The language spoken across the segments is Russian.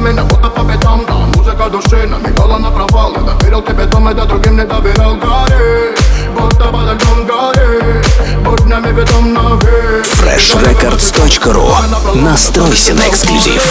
меня, будто по битам Да, музыка души намекала на провал. Я доверил тебе дом, да другим не доверял Гори, будто под льдом гори Будь днями ведом на freshrecords.ru Настройся на эксклюзив.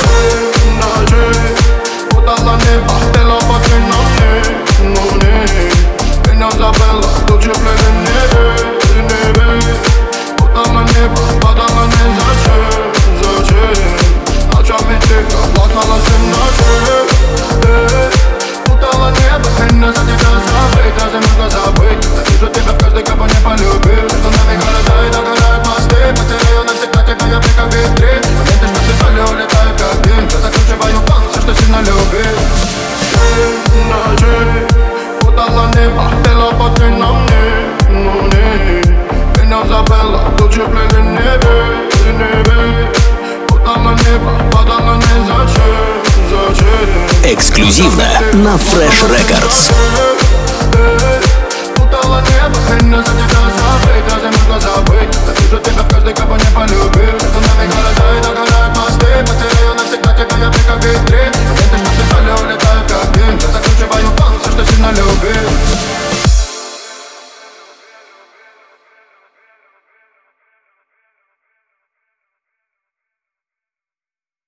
Тебя забыть, разве можно забыть. Вижу тебя в каждой, кого не полюбил Это нами города и догорают мосты Потеряю навсегда тебя, я при как витрин Моменты, что все соли улетают как дым Я закручиваю панцирь, что сильно любил. Ночи, удала небо, ты на мне, ну не Меня забыла, тут же плели небе, небе Эксклюзивно на Fresh Records.